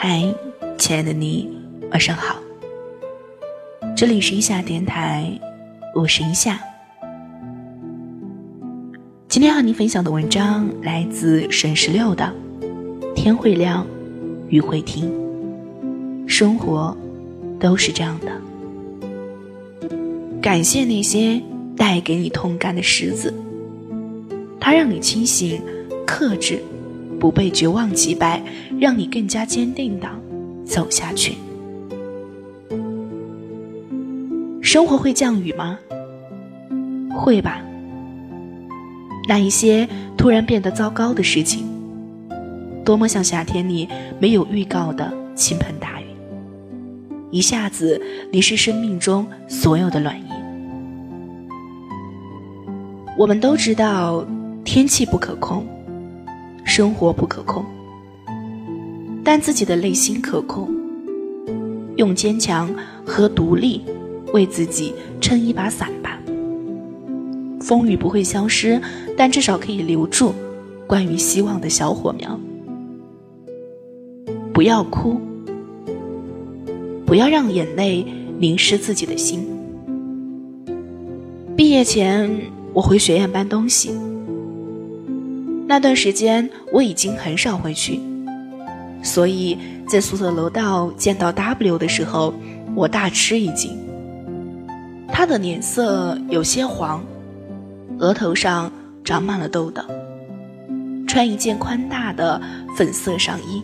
嗨，亲爱的你，晚上好。这里是一夏电台，我是一夏。今天和你分享的文章来自沈十六的《天会亮，雨会停》，生活都是这样的。感谢那些带给你痛感的石子，它让你清醒、克制。不被绝望击败，让你更加坚定的走下去。生活会降雨吗？会吧。那一些突然变得糟糕的事情，多么像夏天里没有预告的倾盆大雨，一下子淋湿生命中所有的暖意。我们都知道，天气不可控。生活不可控，但自己的内心可控。用坚强和独立为自己撑一把伞吧。风雨不会消失，但至少可以留住关于希望的小火苗。不要哭，不要让眼泪淋湿自己的心。毕业前，我回学院搬东西。那段时间我已经很少回去，所以在宿舍楼道见到 W 的时候，我大吃一惊。他的脸色有些黄，额头上长满了痘痘，穿一件宽大的粉色上衣，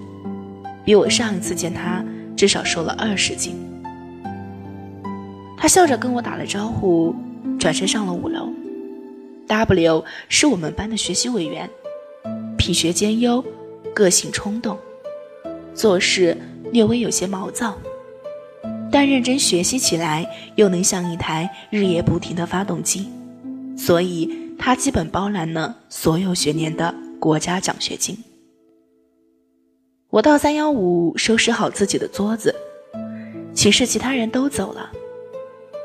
比我上一次见他至少瘦了二十斤。他笑着跟我打了招呼，转身上了五楼。W 是我们班的学习委员。品学兼优，个性冲动，做事略微有些毛躁，但认真学习起来又能像一台日夜不停的发动机，所以他基本包揽了所有学年的国家奖学金。我到三幺五收拾好自己的桌子，寝室其他人都走了，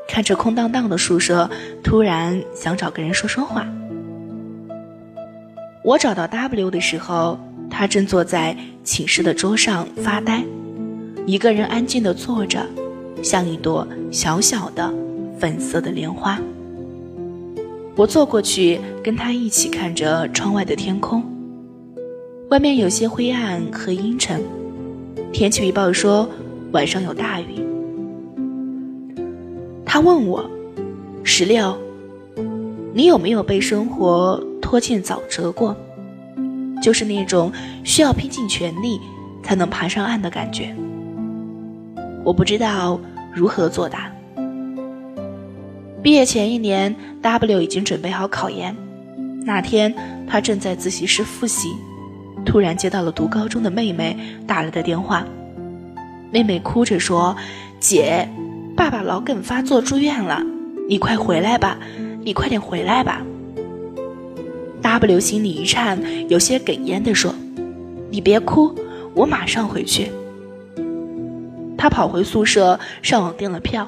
看着空荡荡的宿舍，突然想找个人说说话。我找到 W 的时候，他正坐在寝室的桌上发呆，一个人安静地坐着，像一朵小小的粉色的莲花。我坐过去跟他一起看着窗外的天空，外面有些灰暗和阴沉，天气预报说晚上有大雨。他问我：“石榴，你有没有被生活？”拖欠早折过，就是那种需要拼尽全力才能爬上岸的感觉。我不知道如何作答。毕业前一年，W 已经准备好考研。那天，他正在自习室复习，突然接到了读高中的妹妹打来的电话。妹妹哭着说：“姐，爸爸脑梗发作住院了，你快回来吧，你快点回来吧。” W 心里一颤，有些哽咽地说：“你别哭，我马上回去。”他跑回宿舍，上网订了票。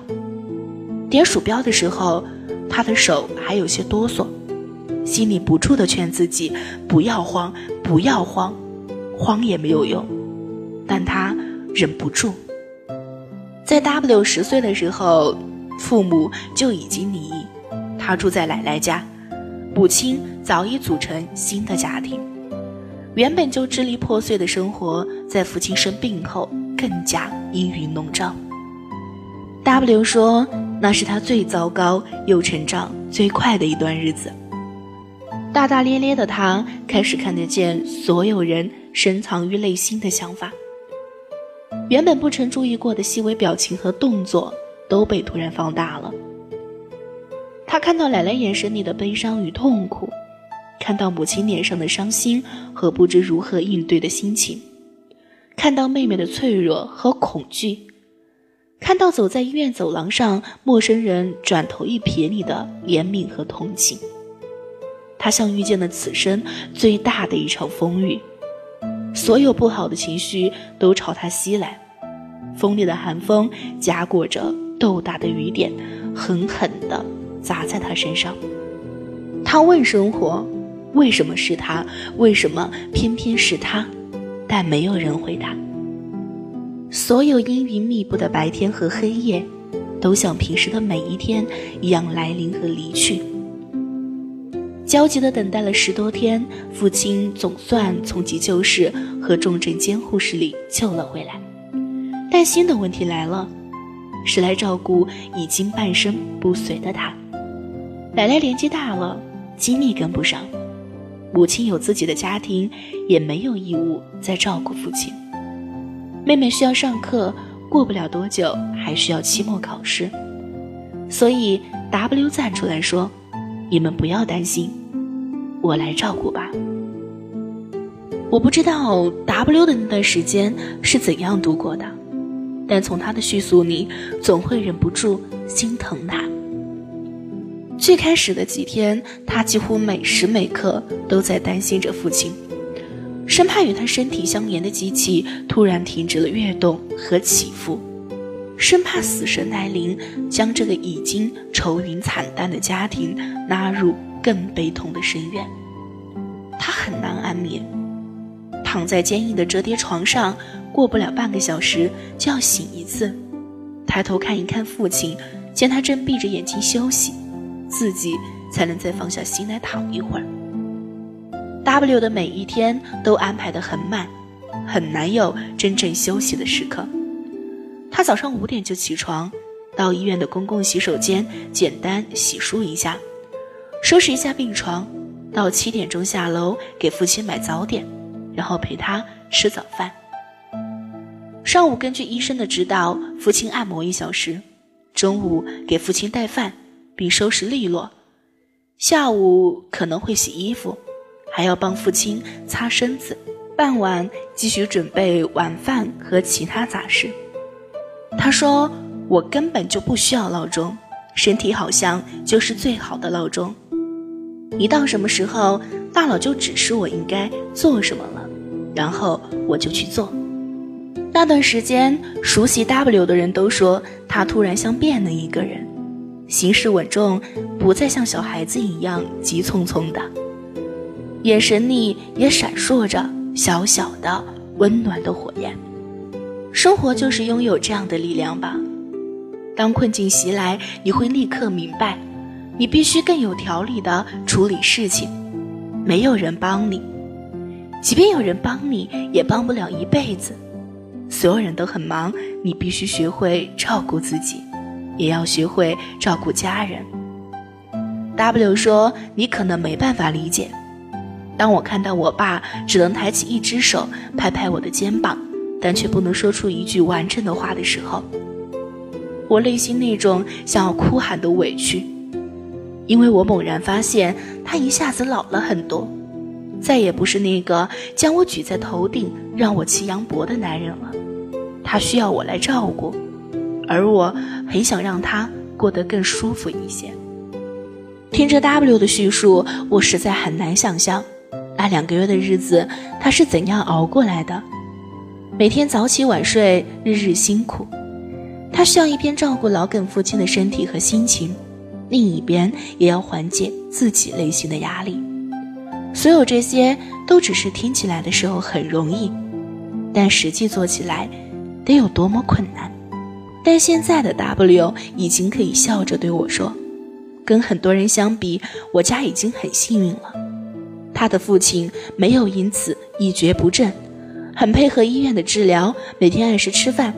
点鼠标的时候，他的手还有些哆嗦，心里不住地劝自己不要慌，不要慌，慌也没有用。但他忍不住。在 W 十岁的时候，父母就已经离异，他住在奶奶家。母亲早已组成新的家庭，原本就支离破碎的生活，在父亲生病后更加阴云笼罩。W 说，那是他最糟糕又成长最快的一段日子。大大咧咧的他开始看得见所有人深藏于内心的想法，原本不曾注意过的细微表情和动作都被突然放大了。他看到奶奶眼神里的悲伤与痛苦，看到母亲脸上的伤心和不知如何应对的心情，看到妹妹的脆弱和恐惧，看到走在医院走廊上陌生人转头一瞥你的怜悯和同情。他像遇见了此生最大的一场风雨，所有不好的情绪都朝他袭来，锋利的寒风夹裹着豆大的雨点，狠狠地。砸在他身上，他问生活：“为什么是他？为什么偏偏是他？”但没有人回答。所有阴云密布的白天和黑夜，都像平时的每一天一样来临和离去。焦急地等待了十多天，父亲总算从急救室和重症监护室里救了回来。但新的问题来了，谁来照顾已经半身不遂的他。奶奶年纪大了，精力跟不上；母亲有自己的家庭，也没有义务再照顾父亲。妹妹需要上课，过不了多久还需要期末考试，所以 W 站出来说：“你们不要担心，我来照顾吧。”我不知道 W 的那段时间是怎样度过的，但从他的叙述里，总会忍不住心疼他。最开始的几天，他几乎每时每刻都在担心着父亲。生怕与他身体相连的机器突然停止了跃动和起伏，生怕死神来临，将这个已经愁云惨淡的家庭拉入更悲痛的深渊。他很难安眠，躺在坚硬的折叠床上，过不了半个小时就要醒一次。抬头看一看父亲，见他正闭着眼睛休息，自己才能再放下心来躺一会儿。W 的每一天都安排得很满，很难有真正休息的时刻。他早上五点就起床，到医院的公共洗手间简单洗漱一下，收拾一下病床，到七点钟下楼给父亲买早点，然后陪他吃早饭。上午根据医生的指导，父亲按摩一小时，中午给父亲带饭并收拾利落，下午可能会洗衣服。还要帮父亲擦身子，傍晚继续准备晚饭和其他杂事。他说：“我根本就不需要闹钟，身体好像就是最好的闹钟。一到什么时候，大脑就指示我应该做什么了，然后我就去做。”那段时间，熟悉 W 的人都说他突然像变了一个人，行事稳重，不再像小孩子一样急匆匆的。眼神里也闪烁着小小的温暖的火焰。生活就是拥有这样的力量吧。当困境袭来，你会立刻明白，你必须更有条理地处理事情。没有人帮你，即便有人帮你，也帮不了一辈子。所有人都很忙，你必须学会照顾自己，也要学会照顾家人。W 说：“你可能没办法理解。”当我看到我爸只能抬起一只手拍拍我的肩膀，但却不能说出一句完整的话的时候，我内心那种想要哭喊的委屈，因为我猛然发现他一下子老了很多，再也不是那个将我举在头顶让我骑羊脖的男人了。他需要我来照顾，而我很想让他过得更舒服一些。听着 W 的叙述，我实在很难想象。那两个月的日子，他是怎样熬过来的？每天早起晚睡，日日辛苦。他需要一边照顾老梗父亲的身体和心情，另一边也要缓解自己内心的压力。所有这些都只是听起来的时候很容易，但实际做起来得有多么困难？但现在的 W 已经可以笑着对我说：“跟很多人相比，我家已经很幸运了。”他的父亲没有因此一蹶不振，很配合医院的治疗，每天按时吃饭。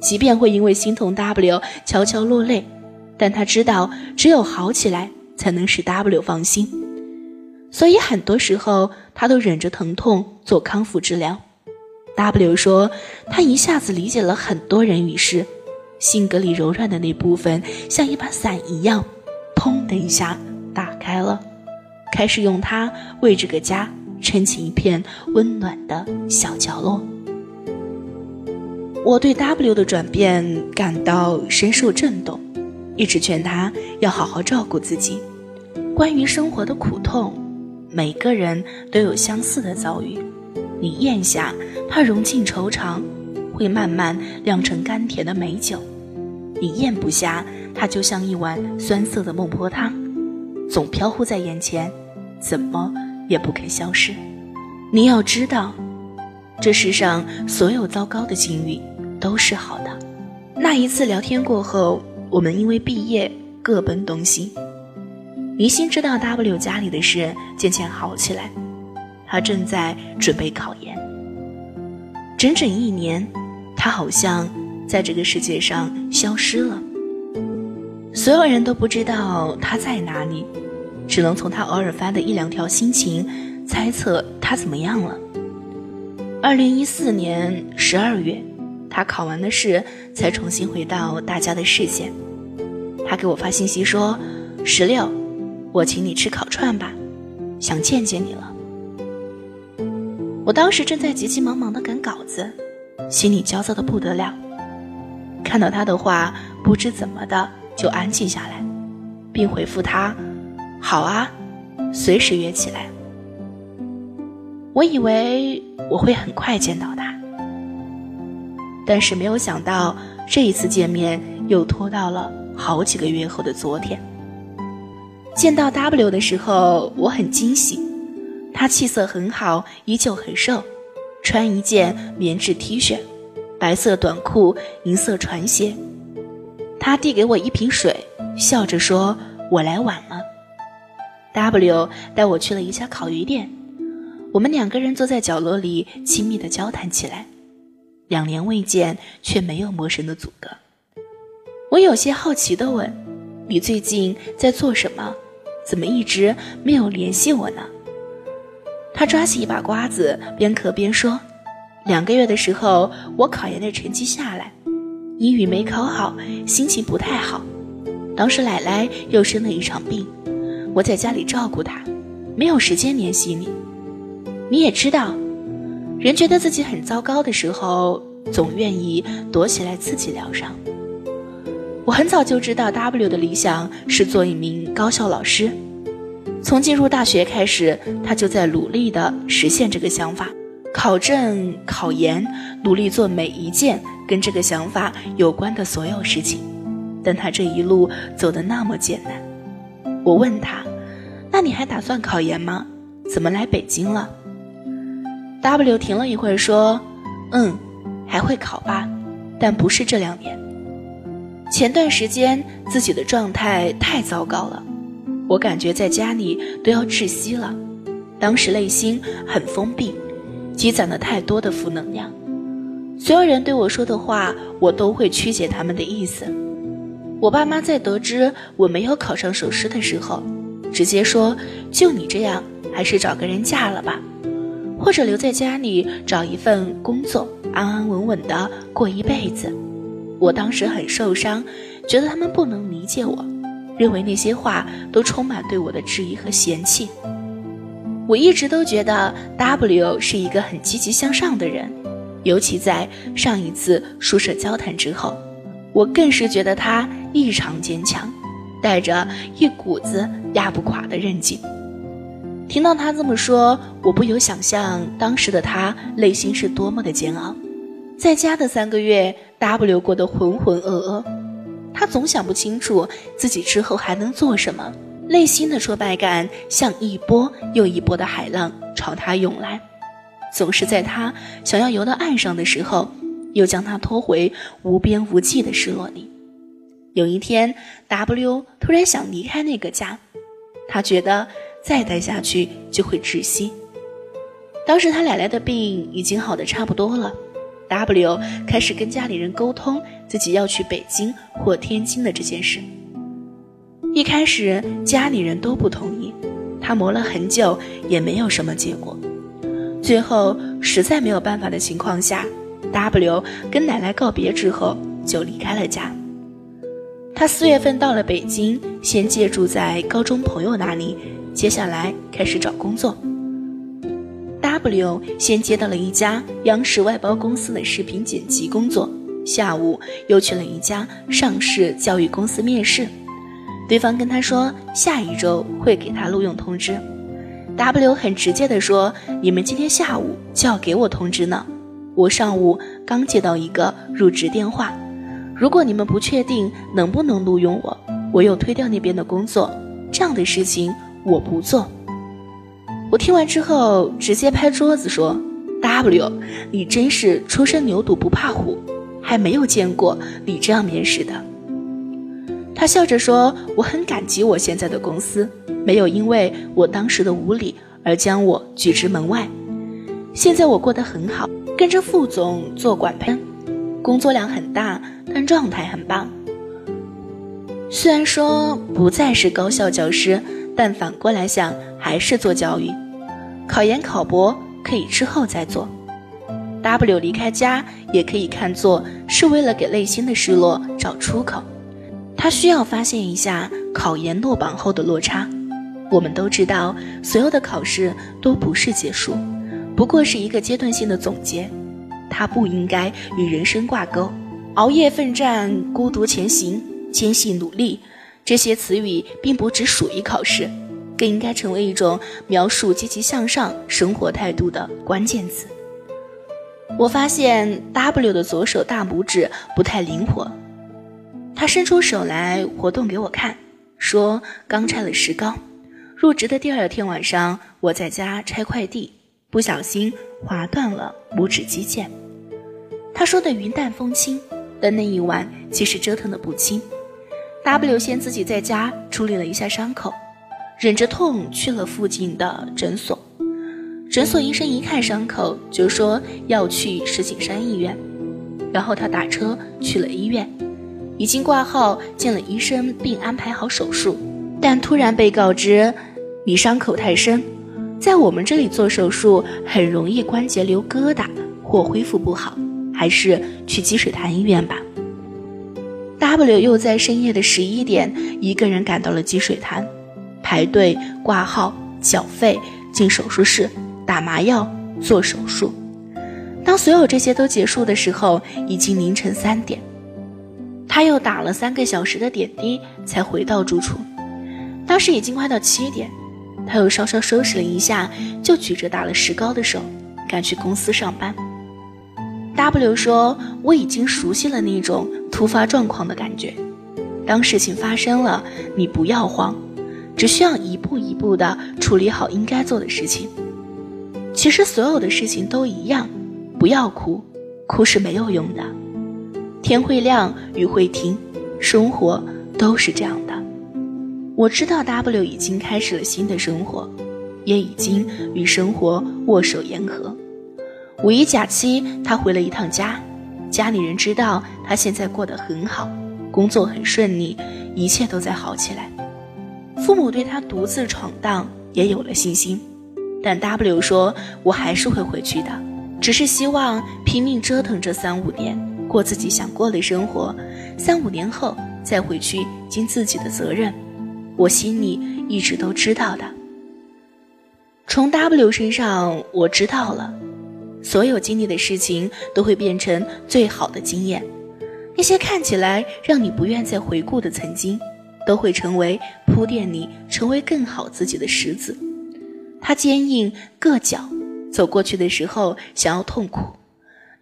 即便会因为心疼 W 悄悄落泪，但他知道只有好起来才能使 W 放心。所以很多时候他都忍着疼痛做康复治疗。W 说，他一下子理解了很多人与事，性格里柔软的那部分像一把伞一样，砰的一下打开了。开始用它为这个家撑起一片温暖的小角落。我对 W 的转变感到深受震动，一直劝他要好好照顾自己。关于生活的苦痛，每个人都有相似的遭遇。你咽下，怕融进愁肠，会慢慢酿成甘甜的美酒；你咽不下，它就像一碗酸涩的孟婆汤。总飘忽在眼前，怎么也不肯消失。你要知道，这世上所有糟糕的境遇，都是好的。那一次聊天过后，我们因为毕业各奔东西。于心知道 W 家里的事渐渐好起来，他正在准备考研。整整一年，他好像在这个世界上消失了。所有人都不知道他在哪里，只能从他偶尔发的一两条心情猜测他怎么样了。二零一四年十二月，他考完的试才重新回到大家的视线。他给我发信息说：“十六，我请你吃烤串吧，想见见你了。”我当时正在急急忙忙的赶稿子，心里焦躁的不得了。看到他的话，不知怎么的就安静下来，并回复他：“好啊，随时约起来。”我以为我会很快见到他，但是没有想到这一次见面又拖到了好几个月后的昨天。见到 W 的时候，我很惊喜，他气色很好，依旧很瘦，穿一件棉质 T 恤，白色短裤，银色船鞋。他递给我一瓶水，笑着说：“我来晚了。”W 带我去了一家烤鱼店。我们两个人坐在角落里，亲密的交谈起来。两年未见，却没有陌生的阻隔。我有些好奇的问：“你最近在做什么？怎么一直没有联系我呢？”他抓起一把瓜子，边嗑边说：“两个月的时候，我考研的成绩下来，英语没考好，心情不太好。当时奶奶又生了一场病，我在家里照顾她，没有时间联系你。”你也知道，人觉得自己很糟糕的时候，总愿意躲起来自己疗伤。我很早就知道 W 的理想是做一名高校老师，从进入大学开始，他就在努力的实现这个想法，考证、考研，努力做每一件跟这个想法有关的所有事情。但他这一路走得那么艰难，我问他：“那你还打算考研吗？怎么来北京了？” W 停了一会儿，说：“嗯，还会考吧，但不是这两年。前段时间自己的状态太糟糕了，我感觉在家里都要窒息了。当时内心很封闭，积攒了太多的负能量。所有人对我说的话，我都会曲解他们的意思。我爸妈在得知我没有考上首师的时候，直接说：‘就你这样，还是找个人嫁了吧。’”或者留在家里找一份工作，安安稳稳的过一辈子。我当时很受伤，觉得他们不能理解我，认为那些话都充满对我的质疑和嫌弃。我一直都觉得 W 是一个很积极向上的人，尤其在上一次宿舍交谈之后，我更是觉得他异常坚强，带着一股子压不垮的韧劲。听到他这么说，我不由想象当时的他内心是多么的煎熬。在家的三个月，W 过得浑浑噩噩，他总想不清楚自己之后还能做什么，内心的挫败感像一波又一波的海浪朝他涌来，总是在他想要游到岸上的时候，又将他拖回无边无际的失落里。有一天，W 突然想离开那个家，他觉得。再待下去就会窒息。当时他奶奶的病已经好的差不多了，W 开始跟家里人沟通自己要去北京或天津的这件事。一开始家里人都不同意，他磨了很久也没有什么结果。最后实在没有办法的情况下，W 跟奶奶告别之后就离开了家。他四月份到了北京，先借住在高中朋友那里。接下来开始找工作。W 先接到了一家央视外包公司的视频剪辑工作，下午又去了一家上市教育公司面试，对方跟他说下一周会给他录用通知。W 很直接的说：“你们今天下午就要给我通知呢，我上午刚接到一个入职电话，如果你们不确定能不能录用我，我又推掉那边的工作，这样的事情。”我不做。我听完之后直接拍桌子说：“W，你真是初生牛犊不怕虎，还没有见过你这样面试的。他笑着说：“我很感激我现在的公司，没有因为我当时的无礼而将我拒之门外。现在我过得很好，跟着副总做管培，工作量很大，但状态很棒。虽然说不再是高校教师，但反过来想，还是做教育。考研考博可以之后再做。W 离开家也可以看作是为了给内心的失落找出口。”他需要发现一下考研落榜后的落差。我们都知道，所有的考试都不是结束，不过是一个阶段性的总结。它不应该与人生挂钩。熬夜奋战、孤独前行、坚信努力，这些词语并不只属于考试，更应该成为一种描述积极向上生活态度的关键词。我发现 W 的左手大拇指不太灵活。他伸出手来活动给我看，说刚拆了石膏。入职的第二天晚上，我在家拆快递，不小心划断了拇指肌腱。他说的云淡风轻，但那一晚其实折腾的不轻。W 先自己在家处理了一下伤口，忍着痛去了附近的诊所。诊所医生一看伤口，就说要去石景山医院，然后他打车去了医院。已经挂号见了医生，并安排好手术，但突然被告知你伤口太深，在我们这里做手术很容易关节留疙瘩或恢复不好，还是去积水潭医院吧。W 又在深夜的十一点一个人赶到了积水潭，排队挂号、缴费、进手术室、打麻药、做手术。当所有这些都结束的时候，已经凌晨三点。他又打了三个小时的点滴，才回到住处。当时已经快到七点，他又稍稍收拾了一下，就举着打了石膏的手，赶去公司上班。W 说：“我已经熟悉了那种突发状况的感觉。当事情发生了，你不要慌，只需要一步一步的处理好应该做的事情。其实所有的事情都一样，不要哭，哭是没有用的。”天会亮，雨会停，生活都是这样的。我知道 W 已经开始了新的生活，也已经与生活握手言和。五一假期，他回了一趟家，家里人知道他现在过得很好，工作很顺利，一切都在好起来。父母对他独自闯荡也有了信心，但 W 说：“我还是会回去的，只是希望拼命折腾这三五年。”过自己想过的生活，三五年后再回去尽自己的责任，我心里一直都知道的。从 W 身上我知道了，所有经历的事情都会变成最好的经验，那些看起来让你不愿再回顾的曾经，都会成为铺垫你成为更好自己的石子。它坚硬硌脚，走过去的时候想要痛苦。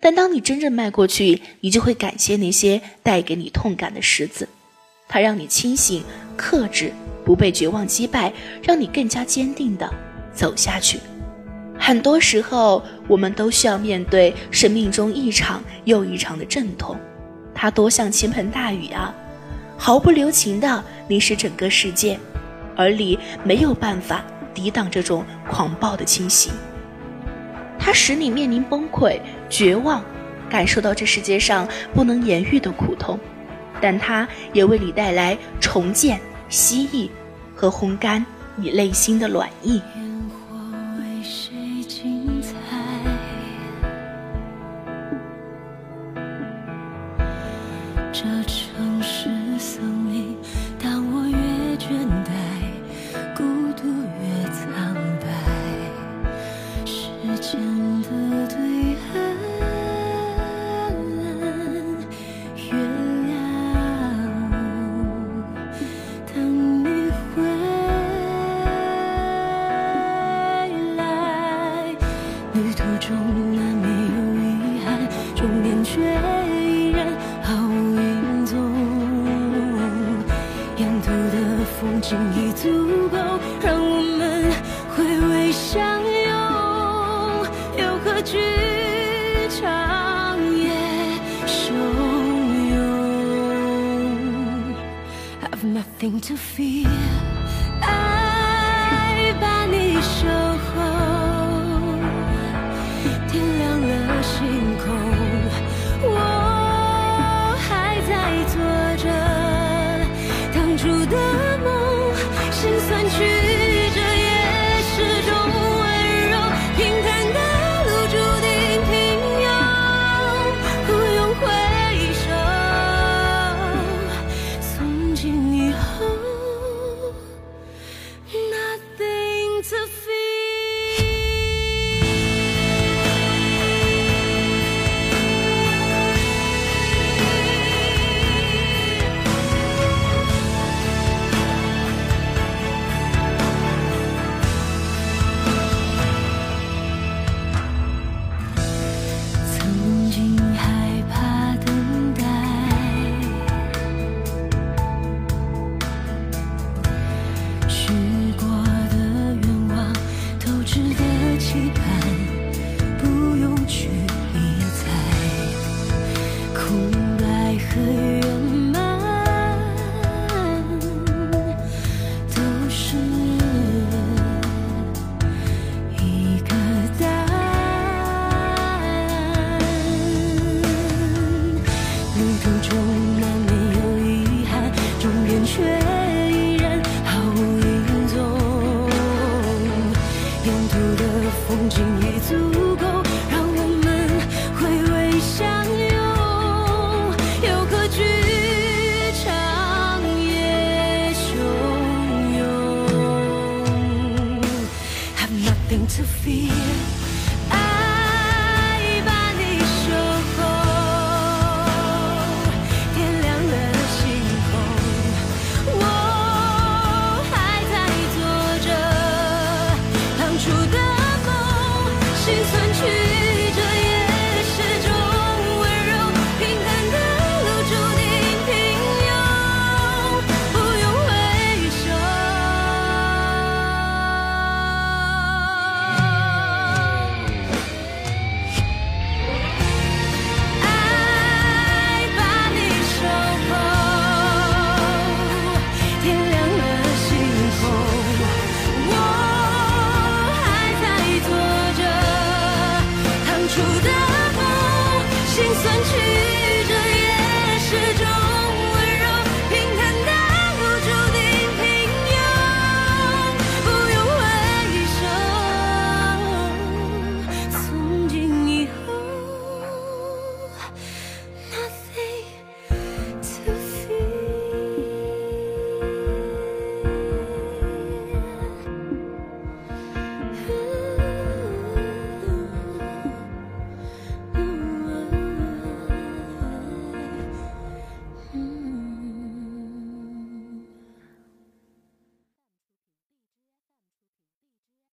但当你真正迈过去，你就会感谢那些带给你痛感的石子，它让你清醒、克制，不被绝望击败，让你更加坚定地走下去。很多时候，我们都需要面对生命中一场又一场的阵痛，它多像倾盆大雨啊，毫不留情地淋湿整个世界，而你没有办法抵挡这种狂暴的侵袭。它使你面临崩溃、绝望，感受到这世界上不能言喻的苦痛，但它也为你带来重建、蜥蜴和烘干你内心的暖意。却依然毫无影踪，沿途的风景已足够，让我们回味相拥，又何惧长夜汹涌，have nothing to fear。